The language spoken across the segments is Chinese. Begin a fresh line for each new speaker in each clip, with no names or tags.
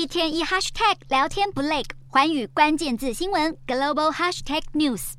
一天一 hashtag 聊天不累，寰宇关键字新闻 global hashtag news。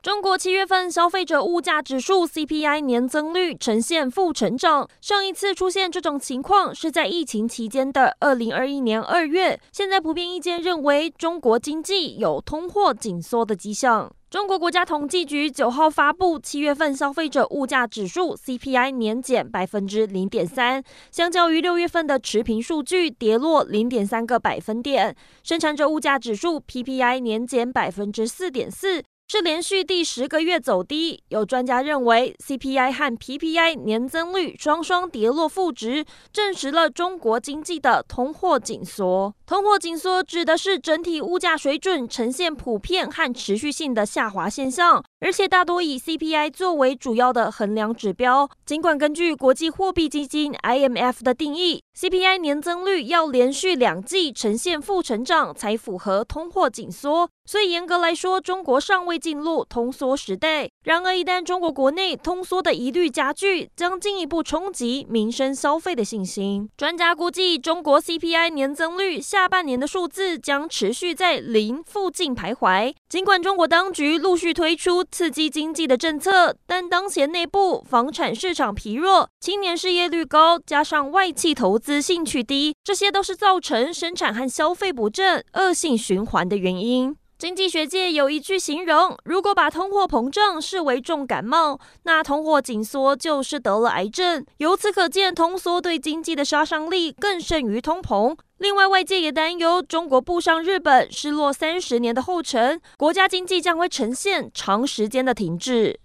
中国七月份消费者物价指数 CPI 年增率呈现负成长，上一次出现这种情况是在疫情期间的二零二一年二月。现在普遍意见认为，中国经济有通货紧缩的迹象。中国国家统计局九号发布七月份消费者物价指数 CPI 年减百分之零点三，相较于六月份的持平数据，跌落零点三个百分点。生产者物价指数 PPI 年减百分之四点四。是连续第十个月走低，有专家认为 CPI 和 PPI 年增率双双跌落负值，证实了中国经济的通货紧缩。通货紧缩指的是整体物价水准呈现普遍和持续性的下滑现象。而且大多以 CPI 作为主要的衡量指标。尽管根据国际货币基金 IMF 的定义，CPI 年增率要连续两季呈现负成长才符合通货紧缩，所以严格来说，中国尚未进入通缩时代。然而，一旦中国国内通缩的疑虑加剧，将进一步冲击民生消费的信心。专家估计，中国 CPI 年增率下半年的数字将持续在零附近徘徊。尽管中国当局陆续推出刺激经济的政策，但当前内部房产市场疲弱、青年失业率高，加上外企投资兴趣低，这些都是造成生产和消费不振、恶性循环的原因。经济学界有一句形容：如果把通货膨胀视为重感冒，那通货紧缩就是得了癌症。由此可见，通缩对经济的杀伤力更甚于通膨。另外，外界也担忧中国步上日本失落三十年的后尘，国家经济将会呈现长时间的停滞。